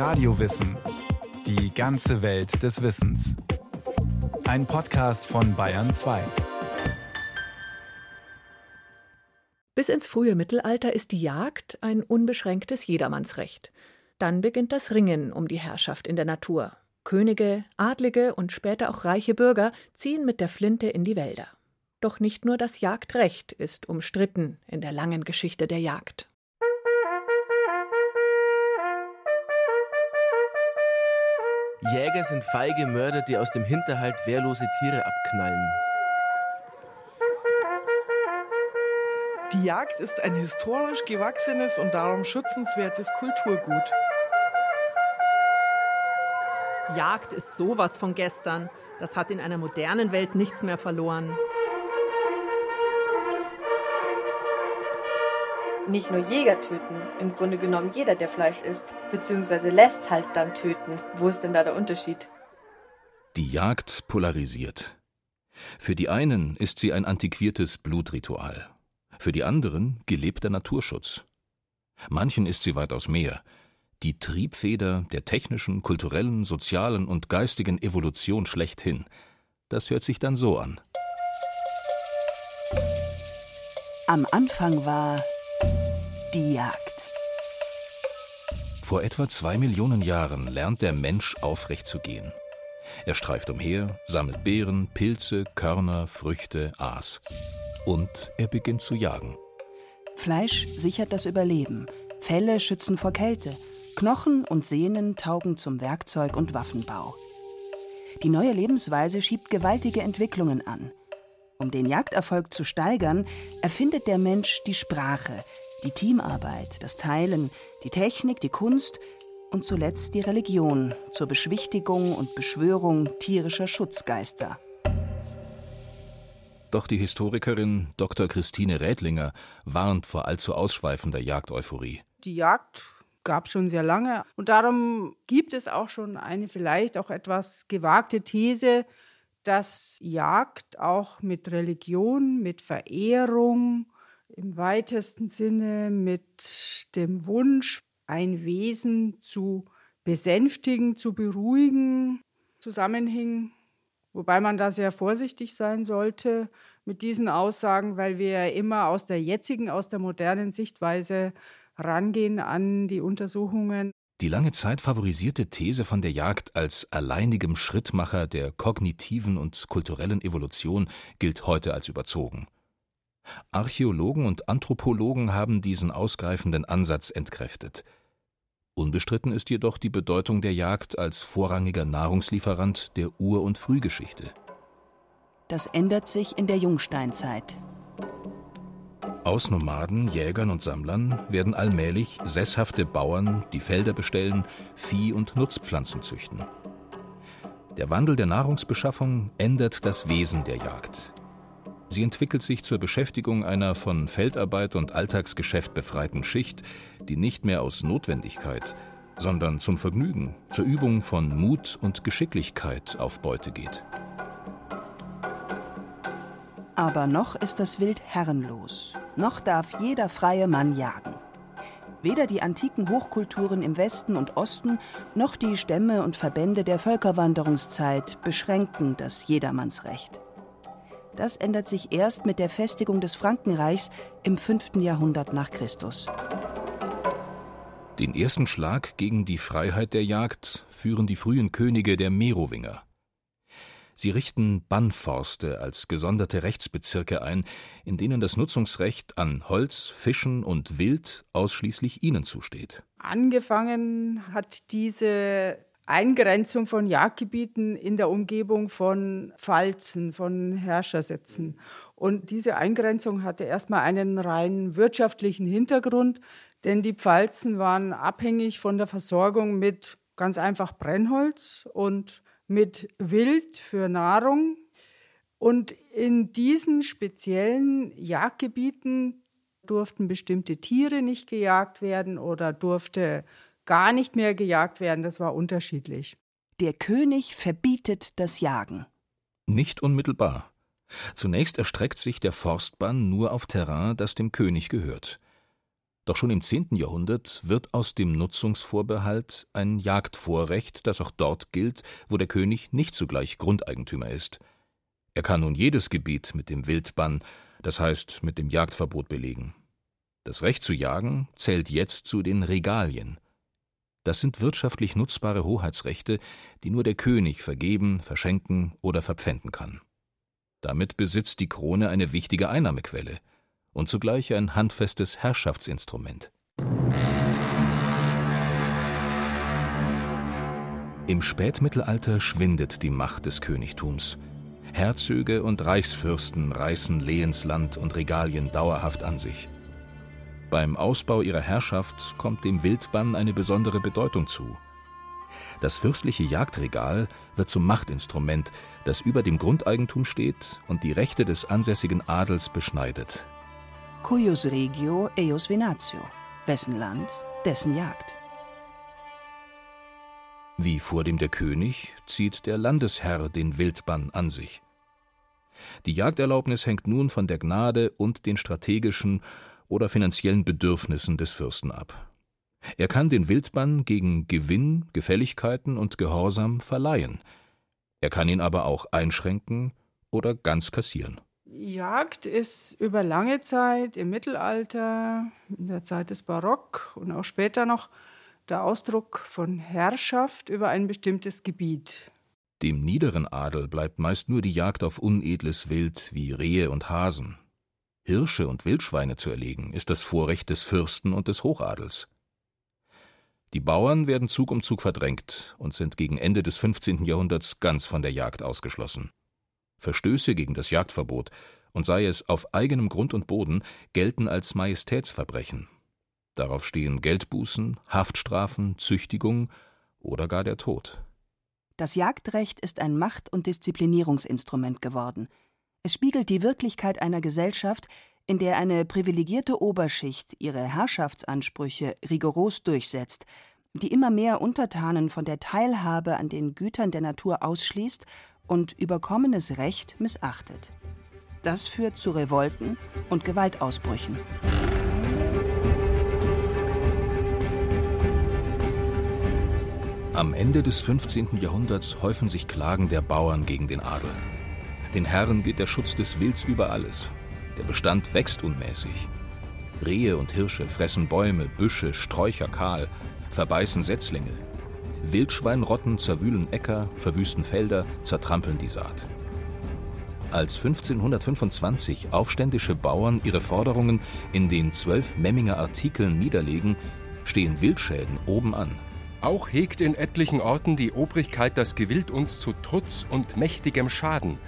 Radiowissen. Die ganze Welt des Wissens. Ein Podcast von Bayern 2. Bis ins frühe Mittelalter ist die Jagd ein unbeschränktes Jedermannsrecht. Dann beginnt das Ringen um die Herrschaft in der Natur. Könige, Adlige und später auch reiche Bürger ziehen mit der Flinte in die Wälder. Doch nicht nur das Jagdrecht ist umstritten in der langen Geschichte der Jagd. Jäger sind feige Mörder, die aus dem Hinterhalt wehrlose Tiere abknallen. Die Jagd ist ein historisch gewachsenes und darum schützenswertes Kulturgut. Jagd ist sowas von gestern. Das hat in einer modernen Welt nichts mehr verloren. Nicht nur Jäger töten, im Grunde genommen jeder, der Fleisch isst, beziehungsweise lässt halt dann töten. Wo ist denn da der Unterschied? Die Jagd polarisiert. Für die einen ist sie ein antiquiertes Blutritual, für die anderen gelebter Naturschutz. Manchen ist sie weitaus mehr, die Triebfeder der technischen, kulturellen, sozialen und geistigen Evolution schlechthin. Das hört sich dann so an. Am Anfang war Jagd. Vor etwa zwei Millionen Jahren lernt der Mensch aufrecht zu gehen. Er streift umher, sammelt Beeren, Pilze, Körner, Früchte, Aas. Und er beginnt zu jagen. Fleisch sichert das Überleben, Felle schützen vor Kälte, Knochen und Sehnen taugen zum Werkzeug und Waffenbau. Die neue Lebensweise schiebt gewaltige Entwicklungen an. Um den Jagderfolg zu steigern, erfindet der Mensch die Sprache, die Teamarbeit, das Teilen, die Technik, die Kunst und zuletzt die Religion zur Beschwichtigung und Beschwörung tierischer Schutzgeister. Doch die Historikerin Dr. Christine Rädlinger warnt vor allzu ausschweifender Jagdeuphorie. Die Jagd gab schon sehr lange und darum gibt es auch schon eine vielleicht auch etwas gewagte These, dass Jagd auch mit Religion, mit Verehrung, im weitesten Sinne mit dem Wunsch, ein Wesen zu besänftigen, zu beruhigen, zusammenhing, wobei man da sehr vorsichtig sein sollte mit diesen Aussagen, weil wir ja immer aus der jetzigen, aus der modernen Sichtweise rangehen an die Untersuchungen. Die lange Zeit favorisierte These von der Jagd als alleinigem Schrittmacher der kognitiven und kulturellen Evolution gilt heute als überzogen. Archäologen und Anthropologen haben diesen ausgreifenden Ansatz entkräftet. Unbestritten ist jedoch die Bedeutung der Jagd als vorrangiger Nahrungslieferant der Ur- und Frühgeschichte. Das ändert sich in der Jungsteinzeit. Aus Nomaden, Jägern und Sammlern werden allmählich sesshafte Bauern, die Felder bestellen, Vieh- und Nutzpflanzen züchten. Der Wandel der Nahrungsbeschaffung ändert das Wesen der Jagd. Sie entwickelt sich zur Beschäftigung einer von Feldarbeit und Alltagsgeschäft befreiten Schicht, die nicht mehr aus Notwendigkeit, sondern zum Vergnügen, zur Übung von Mut und Geschicklichkeit auf Beute geht. Aber noch ist das Wild herrenlos. Noch darf jeder freie Mann jagen. Weder die antiken Hochkulturen im Westen und Osten noch die Stämme und Verbände der Völkerwanderungszeit beschränken das Jedermannsrecht. Das ändert sich erst mit der Festigung des Frankenreichs im 5. Jahrhundert nach Christus. Den ersten Schlag gegen die Freiheit der Jagd führen die frühen Könige der Merowinger. Sie richten Bannforste als gesonderte Rechtsbezirke ein, in denen das Nutzungsrecht an Holz, Fischen und Wild ausschließlich ihnen zusteht. Angefangen hat diese Eingrenzung von Jagdgebieten in der Umgebung von Pfalzen, von Herrschersitzen. Und diese Eingrenzung hatte erstmal einen rein wirtschaftlichen Hintergrund, denn die Pfalzen waren abhängig von der Versorgung mit ganz einfach Brennholz und mit Wild für Nahrung. Und in diesen speziellen Jagdgebieten durften bestimmte Tiere nicht gejagt werden oder durfte gar nicht mehr gejagt werden. Das war unterschiedlich. Der König verbietet das Jagen. Nicht unmittelbar. Zunächst erstreckt sich der Forstbann nur auf Terrain, das dem König gehört. Doch schon im 10. Jahrhundert wird aus dem Nutzungsvorbehalt ein Jagdvorrecht, das auch dort gilt, wo der König nicht zugleich Grundeigentümer ist. Er kann nun jedes Gebiet mit dem Wildbann, das heißt mit dem Jagdverbot belegen. Das Recht zu jagen zählt jetzt zu den Regalien. Das sind wirtschaftlich nutzbare Hoheitsrechte, die nur der König vergeben, verschenken oder verpfänden kann. Damit besitzt die Krone eine wichtige Einnahmequelle und zugleich ein handfestes Herrschaftsinstrument. Im Spätmittelalter schwindet die Macht des Königtums. Herzöge und Reichsfürsten reißen Lehensland und Regalien dauerhaft an sich. Beim Ausbau ihrer Herrschaft kommt dem Wildbann eine besondere Bedeutung zu. Das fürstliche Jagdregal wird zum Machtinstrument, das über dem Grundeigentum steht und die Rechte des ansässigen Adels beschneidet. Cuius regio eius venatio. Wessen Land, dessen Jagd. Wie vor dem der König zieht der Landesherr den Wildbann an sich. Die Jagderlaubnis hängt nun von der Gnade und den strategischen oder finanziellen Bedürfnissen des Fürsten ab. Er kann den Wildbann gegen Gewinn, Gefälligkeiten und Gehorsam verleihen. Er kann ihn aber auch einschränken oder ganz kassieren. Jagd ist über lange Zeit im Mittelalter, in der Zeit des Barock und auch später noch der Ausdruck von Herrschaft über ein bestimmtes Gebiet. Dem niederen Adel bleibt meist nur die Jagd auf unedles Wild wie Rehe und Hasen. Hirsche und Wildschweine zu erlegen, ist das Vorrecht des Fürsten und des Hochadels. Die Bauern werden Zug um Zug verdrängt und sind gegen Ende des 15. Jahrhunderts ganz von der Jagd ausgeschlossen. Verstöße gegen das Jagdverbot, und sei es auf eigenem Grund und Boden, gelten als Majestätsverbrechen. Darauf stehen Geldbußen, Haftstrafen, Züchtigung oder gar der Tod. Das Jagdrecht ist ein Macht- und Disziplinierungsinstrument geworden. Es spiegelt die Wirklichkeit einer Gesellschaft, in der eine privilegierte Oberschicht ihre Herrschaftsansprüche rigoros durchsetzt, die immer mehr Untertanen von der Teilhabe an den Gütern der Natur ausschließt und überkommenes Recht missachtet. Das führt zu Revolten und Gewaltausbrüchen. Am Ende des 15. Jahrhunderts häufen sich Klagen der Bauern gegen den Adel. Den Herren geht der Schutz des Wilds über alles. Der Bestand wächst unmäßig. Rehe und Hirsche fressen Bäume, Büsche, Sträucher kahl, verbeißen Setzlinge, Wildschweinrotten zerwühlen Äcker, verwüsten Felder, zertrampeln die Saat. Als 1525 aufständische Bauern ihre Forderungen in den zwölf Memminger Artikeln niederlegen, stehen Wildschäden oben an. Auch hegt in etlichen Orten die Obrigkeit das Gewild uns zu Trutz und mächtigem Schaden,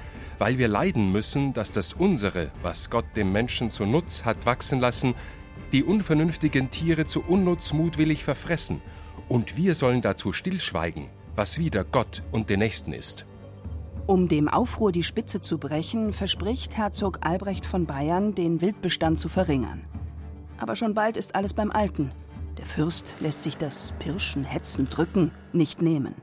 weil wir leiden müssen, dass das unsere, was Gott dem Menschen zu Nutz hat wachsen lassen, die unvernünftigen Tiere zu unnutz mutwillig verfressen und wir sollen dazu stillschweigen, was wieder Gott und den Nächsten ist. Um dem Aufruhr die Spitze zu brechen, verspricht Herzog Albrecht von Bayern, den Wildbestand zu verringern. Aber schon bald ist alles beim Alten. Der Fürst lässt sich das Pirschen, Hetzen, Drücken nicht nehmen.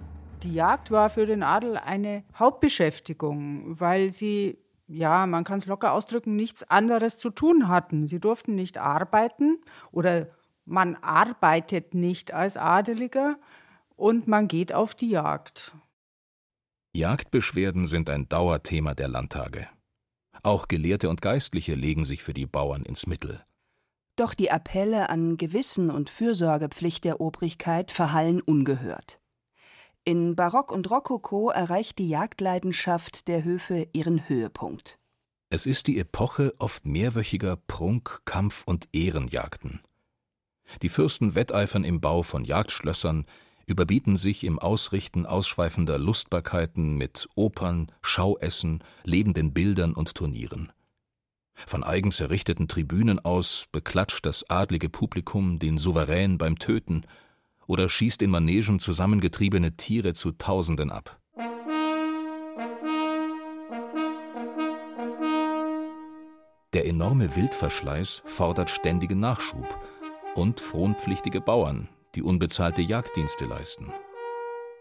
Die Jagd war für den Adel eine Hauptbeschäftigung, weil sie, ja, man kann es locker ausdrücken, nichts anderes zu tun hatten. Sie durften nicht arbeiten oder man arbeitet nicht als Adeliger und man geht auf die Jagd. Jagdbeschwerden sind ein Dauerthema der Landtage. Auch Gelehrte und Geistliche legen sich für die Bauern ins Mittel. Doch die Appelle an Gewissen und Fürsorgepflicht der Obrigkeit verhallen ungehört. In Barock und Rokoko erreicht die Jagdleidenschaft der Höfe ihren Höhepunkt. Es ist die Epoche oft mehrwöchiger Prunk-, Kampf- und Ehrenjagden. Die Fürsten wetteifern im Bau von Jagdschlössern, überbieten sich im Ausrichten ausschweifender Lustbarkeiten mit Opern, Schauessen, lebenden Bildern und Turnieren. Von eigens errichteten Tribünen aus beklatscht das adlige Publikum den Souverän beim Töten oder schießt in Manegen zusammengetriebene Tiere zu Tausenden ab. Der enorme Wildverschleiß fordert ständigen Nachschub und fronpflichtige Bauern, die unbezahlte Jagddienste leisten.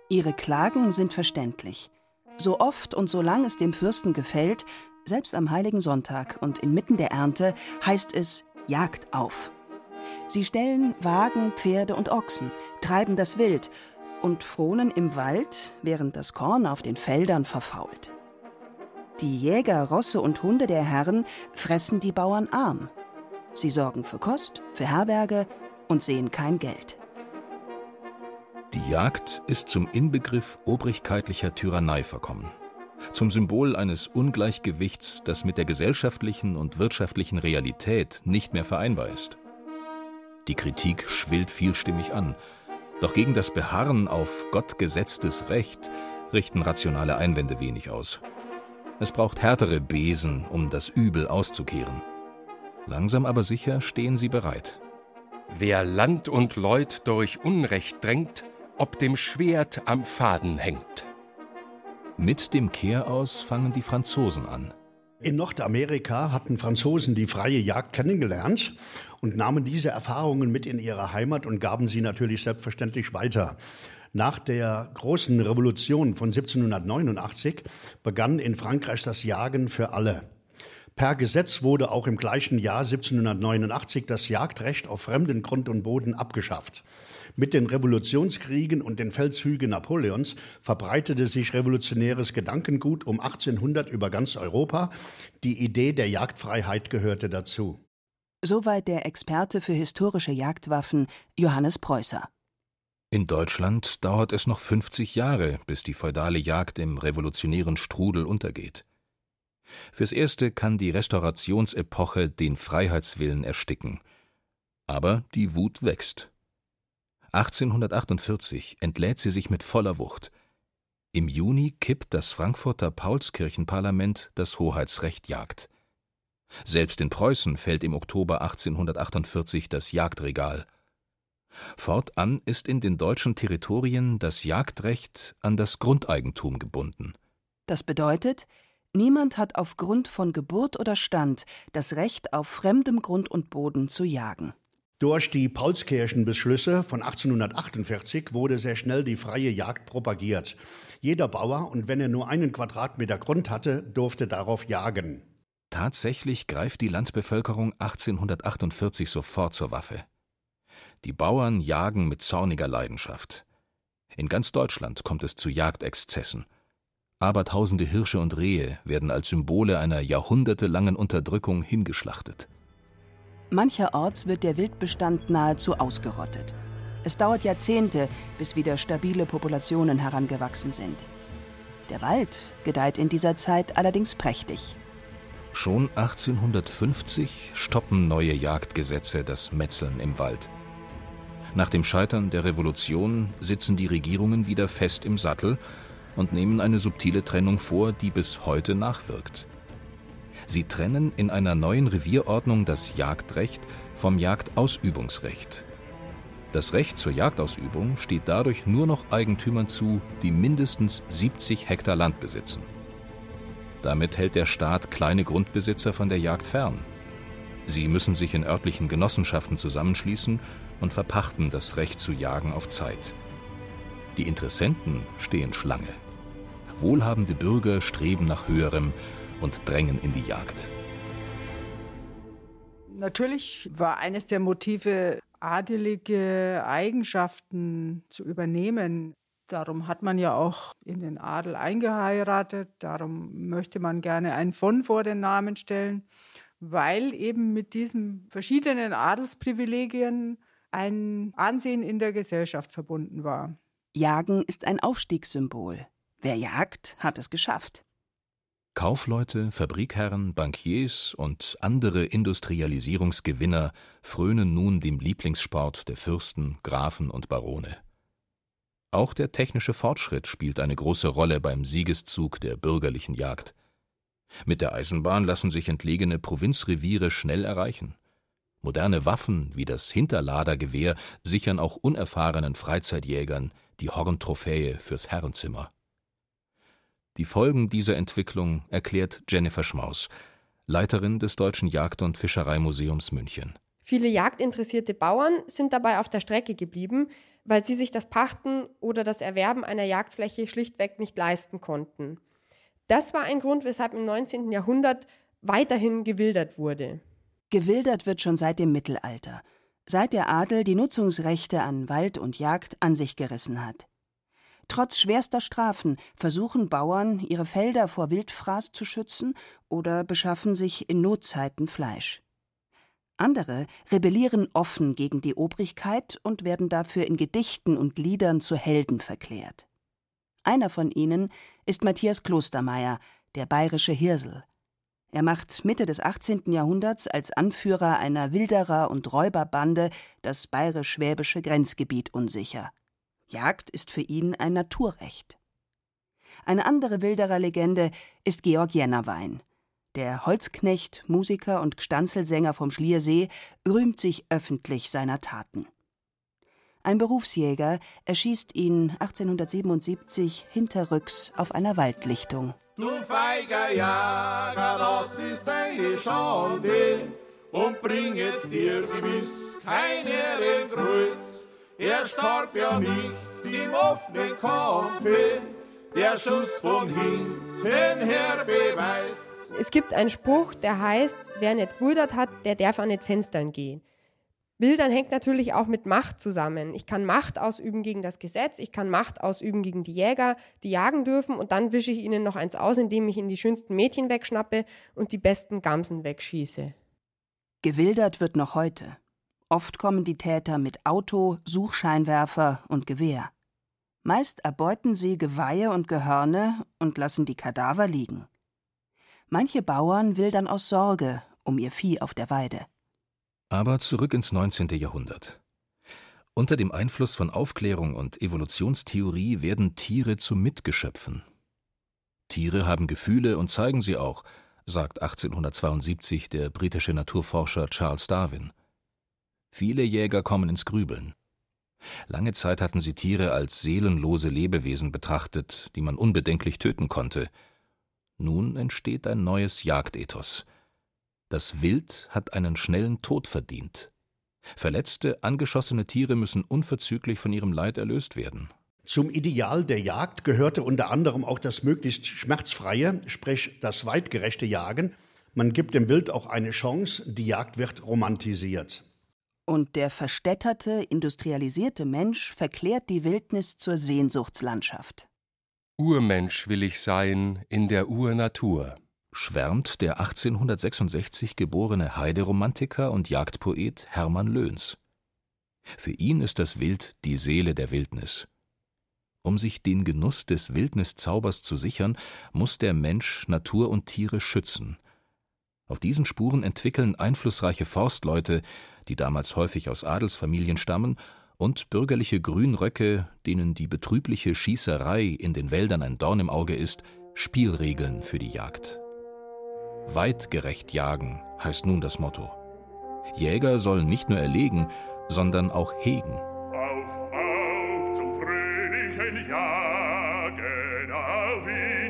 Ihre Klagen sind verständlich. So oft und so lang es dem Fürsten gefällt, selbst am heiligen Sonntag und inmitten der Ernte, heißt es Jagd auf. Sie stellen Wagen, Pferde und Ochsen, treiben das Wild und fronen im Wald, während das Korn auf den Feldern verfault. Die Jäger, Rosse und Hunde der Herren fressen die Bauern arm. Sie sorgen für Kost, für Herberge und sehen kein Geld. Die Jagd ist zum Inbegriff obrigkeitlicher Tyrannei verkommen. Zum Symbol eines Ungleichgewichts, das mit der gesellschaftlichen und wirtschaftlichen Realität nicht mehr vereinbar ist. Die Kritik schwillt vielstimmig an, doch gegen das Beharren auf gottgesetztes Recht richten rationale Einwände wenig aus. Es braucht härtere Besen, um das Übel auszukehren. Langsam aber sicher stehen sie bereit. Wer Land und Leut durch Unrecht drängt, ob dem Schwert am Faden hängt. Mit dem Kehraus fangen die Franzosen an. In Nordamerika hatten Franzosen die freie Jagd kennengelernt und nahmen diese Erfahrungen mit in ihre Heimat und gaben sie natürlich selbstverständlich weiter. Nach der großen Revolution von 1789 begann in Frankreich das Jagen für alle. Per Gesetz wurde auch im gleichen Jahr 1789 das Jagdrecht auf fremden Grund und Boden abgeschafft. Mit den Revolutionskriegen und den Feldzügen Napoleons verbreitete sich revolutionäres Gedankengut um 1800 über ganz Europa. Die Idee der Jagdfreiheit gehörte dazu. Soweit der Experte für historische Jagdwaffen Johannes Preußer. In Deutschland dauert es noch 50 Jahre, bis die feudale Jagd im revolutionären Strudel untergeht. Fürs Erste kann die Restaurationsepoche den Freiheitswillen ersticken. Aber die Wut wächst. 1848 entlädt sie sich mit voller Wucht. Im Juni kippt das Frankfurter Paulskirchenparlament das Hoheitsrecht Jagd. Selbst in Preußen fällt im Oktober 1848 das Jagdregal. Fortan ist in den deutschen Territorien das Jagdrecht an das Grundeigentum gebunden. Das bedeutet, niemand hat aufgrund von Geburt oder Stand das Recht, auf fremdem Grund und Boden zu jagen. Durch die Paulskirchenbeschlüsse von 1848 wurde sehr schnell die freie Jagd propagiert. Jeder Bauer, und wenn er nur einen Quadratmeter Grund hatte, durfte darauf jagen. Tatsächlich greift die Landbevölkerung 1848 sofort zur Waffe. Die Bauern jagen mit zorniger Leidenschaft. In ganz Deutschland kommt es zu Jagdexzessen. Abertausende Hirsche und Rehe werden als Symbole einer jahrhundertelangen Unterdrückung hingeschlachtet. Mancherorts wird der Wildbestand nahezu ausgerottet. Es dauert Jahrzehnte, bis wieder stabile Populationen herangewachsen sind. Der Wald gedeiht in dieser Zeit allerdings prächtig. Schon 1850 stoppen neue Jagdgesetze das Metzeln im Wald. Nach dem Scheitern der Revolution sitzen die Regierungen wieder fest im Sattel und nehmen eine subtile Trennung vor, die bis heute nachwirkt. Sie trennen in einer neuen Revierordnung das Jagdrecht vom Jagdausübungsrecht. Das Recht zur Jagdausübung steht dadurch nur noch Eigentümern zu, die mindestens 70 Hektar Land besitzen. Damit hält der Staat kleine Grundbesitzer von der Jagd fern. Sie müssen sich in örtlichen Genossenschaften zusammenschließen und verpachten das Recht zu jagen auf Zeit. Die Interessenten stehen Schlange. Wohlhabende Bürger streben nach höherem und drängen in die Jagd. Natürlich war eines der Motive, adelige Eigenschaften zu übernehmen. Darum hat man ja auch in den Adel eingeheiratet. Darum möchte man gerne ein von vor den Namen stellen, weil eben mit diesen verschiedenen Adelsprivilegien ein Ansehen in der Gesellschaft verbunden war. Jagen ist ein Aufstiegssymbol. Wer jagt, hat es geschafft. Kaufleute, Fabrikherren, Bankiers und andere Industrialisierungsgewinner frönen nun dem Lieblingssport der Fürsten, Grafen und Barone. Auch der technische Fortschritt spielt eine große Rolle beim Siegeszug der bürgerlichen Jagd. Mit der Eisenbahn lassen sich entlegene Provinzreviere schnell erreichen. Moderne Waffen wie das Hinterladergewehr sichern auch unerfahrenen Freizeitjägern die Horntrophäe fürs Herrenzimmer. Die Folgen dieser Entwicklung erklärt Jennifer Schmaus, Leiterin des Deutschen Jagd- und Fischereimuseums München. Viele jagdinteressierte Bauern sind dabei auf der Strecke geblieben, weil sie sich das Pachten oder das Erwerben einer Jagdfläche schlichtweg nicht leisten konnten. Das war ein Grund, weshalb im 19. Jahrhundert weiterhin gewildert wurde. Gewildert wird schon seit dem Mittelalter. seit der Adel die Nutzungsrechte an Wald und Jagd an sich gerissen hat. Trotz schwerster Strafen versuchen Bauern, ihre Felder vor Wildfraß zu schützen oder beschaffen sich in Notzeiten Fleisch. Andere rebellieren offen gegen die Obrigkeit und werden dafür in Gedichten und Liedern zu Helden verklärt. Einer von ihnen ist Matthias Klostermeier, der bayerische Hirsel. Er macht Mitte des 18. Jahrhunderts als Anführer einer Wilderer- und Räuberbande das bayerisch-schwäbische Grenzgebiet unsicher. Jagd ist für ihn ein Naturrecht. Eine andere Wilderer-Legende ist Georg Jennerwein. Der Holzknecht, Musiker und Gstanzelsänger vom Schliersee rühmt sich öffentlich seiner Taten. Ein Berufsjäger erschießt ihn 1877 hinterrücks auf einer Waldlichtung. Du feiger Jager, das ist deine Schande und bringet dir gewiss kein Ehrenkreuz. Er starb ja nicht im offenen Kampfe, der Schuss von hinten her beweist. Es gibt einen Spruch, der heißt, wer nicht gewildert hat, der darf an nicht Fenstern gehen. Wildern hängt natürlich auch mit Macht zusammen. Ich kann Macht ausüben gegen das Gesetz, ich kann Macht ausüben gegen die Jäger, die jagen dürfen und dann wische ich ihnen noch eins aus, indem ich ihnen die schönsten Mädchen wegschnappe und die besten Gamsen wegschieße. Gewildert wird noch heute. Oft kommen die Täter mit Auto, Suchscheinwerfer und Gewehr. Meist erbeuten sie Geweihe und Gehörne und lassen die Kadaver liegen. Manche Bauern wildern aus Sorge um ihr Vieh auf der Weide. Aber zurück ins 19. Jahrhundert. Unter dem Einfluss von Aufklärung und Evolutionstheorie werden Tiere zu Mitgeschöpfen. Tiere haben Gefühle und zeigen sie auch, sagt 1872 der britische Naturforscher Charles Darwin. Viele Jäger kommen ins Grübeln. Lange Zeit hatten sie Tiere als seelenlose Lebewesen betrachtet, die man unbedenklich töten konnte, nun entsteht ein neues Jagdethos. Das Wild hat einen schnellen Tod verdient. Verletzte, angeschossene Tiere müssen unverzüglich von ihrem Leid erlöst werden. Zum Ideal der Jagd gehörte unter anderem auch das möglichst schmerzfreie, sprich das weitgerechte Jagen. Man gibt dem Wild auch eine Chance, die Jagd wird romantisiert. Und der verstädterte, industrialisierte Mensch verklärt die Wildnis zur Sehnsuchtslandschaft. Urmensch will ich sein in der Urnatur, schwärmt der 1866 geborene Heideromantiker und Jagdpoet Hermann Löhns. Für ihn ist das Wild die Seele der Wildnis. Um sich den Genuss des Wildniszaubers zu sichern, muss der Mensch Natur und Tiere schützen. Auf diesen Spuren entwickeln einflussreiche Forstleute, die damals häufig aus Adelsfamilien stammen, und bürgerliche Grünröcke, denen die betrübliche Schießerei in den Wäldern ein Dorn im Auge ist, Spielregeln für die Jagd. Weitgerecht jagen heißt nun das Motto. Jäger sollen nicht nur erlegen, sondern auch hegen. Auf, auf zum fröhlichen Jagen, auf in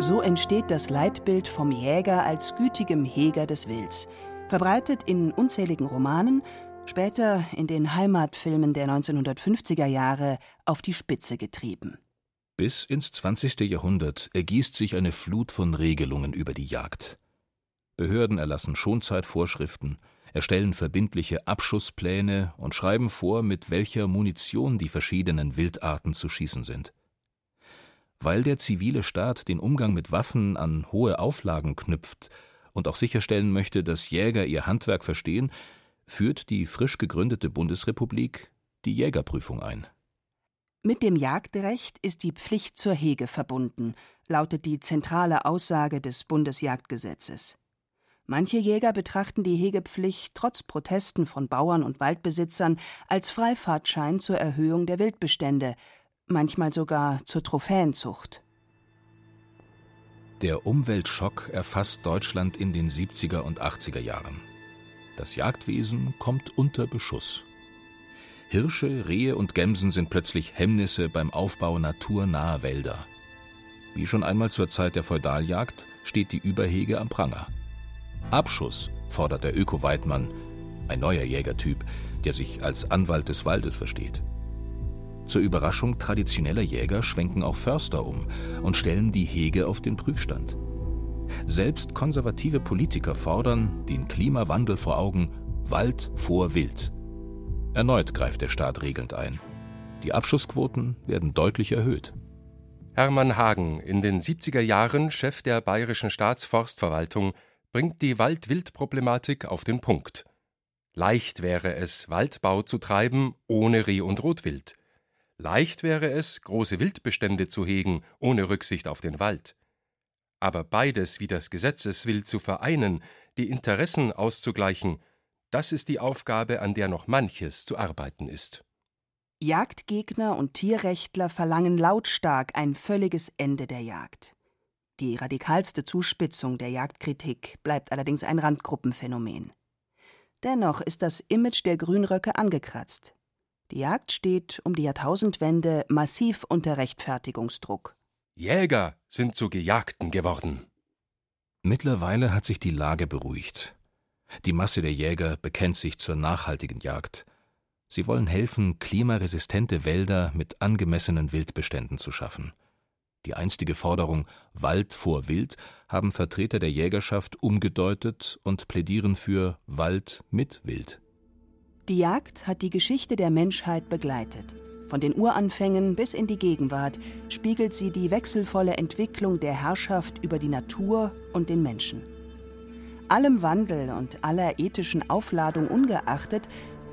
So entsteht das Leitbild vom Jäger als gütigem Heger des Wilds – verbreitet in unzähligen Romanen, später in den Heimatfilmen der 1950er Jahre auf die Spitze getrieben. Bis ins 20. Jahrhundert ergießt sich eine Flut von Regelungen über die Jagd. Behörden erlassen Schonzeitvorschriften, erstellen verbindliche Abschusspläne und schreiben vor, mit welcher Munition die verschiedenen Wildarten zu schießen sind. Weil der zivile Staat den Umgang mit Waffen an hohe Auflagen knüpft und auch sicherstellen möchte, dass Jäger ihr Handwerk verstehen, führt die frisch gegründete Bundesrepublik die Jägerprüfung ein. Mit dem Jagdrecht ist die Pflicht zur Hege verbunden, lautet die zentrale Aussage des Bundesjagdgesetzes. Manche Jäger betrachten die Hegepflicht trotz Protesten von Bauern und Waldbesitzern als Freifahrtschein zur Erhöhung der Wildbestände, manchmal sogar zur Trophäenzucht. Der Umweltschock erfasst Deutschland in den 70er und 80er Jahren. Das Jagdwesen kommt unter Beschuss. Hirsche, Rehe und Gämsen sind plötzlich Hemmnisse beim Aufbau naturnaher Wälder. Wie schon einmal zur Zeit der Feudaljagd steht die Überhege am Pranger. Abschuss fordert der Öko-Weidmann, ein neuer Jägertyp, der sich als Anwalt des Waldes versteht. Zur Überraschung traditioneller Jäger schwenken auch Förster um und stellen die Hege auf den Prüfstand. Selbst konservative Politiker fordern, den Klimawandel vor Augen, Wald vor Wild. Erneut greift der Staat regelnd ein. Die Abschussquoten werden deutlich erhöht. Hermann Hagen, in den 70er Jahren Chef der Bayerischen Staatsforstverwaltung, bringt die Wald-Wild-Problematik auf den Punkt. Leicht wäre es, Waldbau zu treiben ohne Reh- und Rotwild. Leicht wäre es, große Wildbestände zu hegen ohne Rücksicht auf den Wald. Aber beides wie das Gesetz es will zu vereinen, die Interessen auszugleichen, das ist die Aufgabe, an der noch manches zu arbeiten ist. Jagdgegner und Tierrechtler verlangen lautstark ein völliges Ende der Jagd. Die radikalste Zuspitzung der Jagdkritik bleibt allerdings ein Randgruppenphänomen. Dennoch ist das Image der Grünröcke angekratzt. Die Jagd steht um die Jahrtausendwende massiv unter Rechtfertigungsdruck. Jäger sind zu Gejagten geworden. Mittlerweile hat sich die Lage beruhigt. Die Masse der Jäger bekennt sich zur nachhaltigen Jagd. Sie wollen helfen, klimaresistente Wälder mit angemessenen Wildbeständen zu schaffen. Die einstige Forderung Wald vor Wild haben Vertreter der Jägerschaft umgedeutet und plädieren für Wald mit Wild. Die Jagd hat die Geschichte der Menschheit begleitet. Von den Uranfängen bis in die Gegenwart spiegelt sie die wechselvolle Entwicklung der Herrschaft über die Natur und den Menschen. Allem Wandel und aller ethischen Aufladung ungeachtet,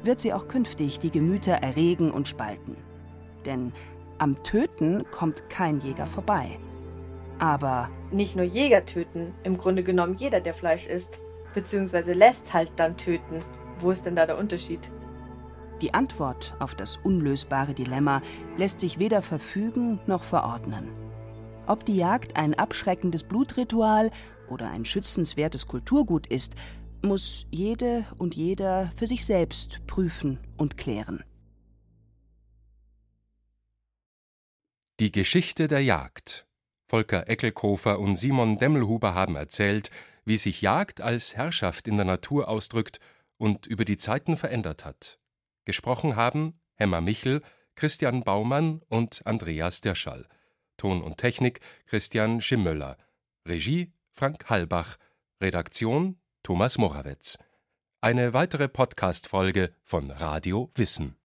wird sie auch künftig die Gemüter erregen und spalten. Denn am Töten kommt kein Jäger vorbei. Aber nicht nur Jäger töten, im Grunde genommen jeder, der Fleisch isst, beziehungsweise lässt halt dann töten. Wo ist denn da der Unterschied? Die Antwort auf das unlösbare Dilemma lässt sich weder verfügen noch verordnen. Ob die Jagd ein abschreckendes Blutritual oder ein schützenswertes Kulturgut ist, muss jede und jeder für sich selbst prüfen und klären. Die Geschichte der Jagd. Volker Eckelkofer und Simon Demmelhuber haben erzählt, wie sich Jagd als Herrschaft in der Natur ausdrückt und über die Zeiten verändert hat. Gesprochen haben Hemmer Michel, Christian Baumann und Andreas Derschall. Ton und Technik Christian Schimmöller. Regie Frank Halbach. Redaktion Thomas Morawetz. Eine weitere Podcast-Folge von Radio Wissen.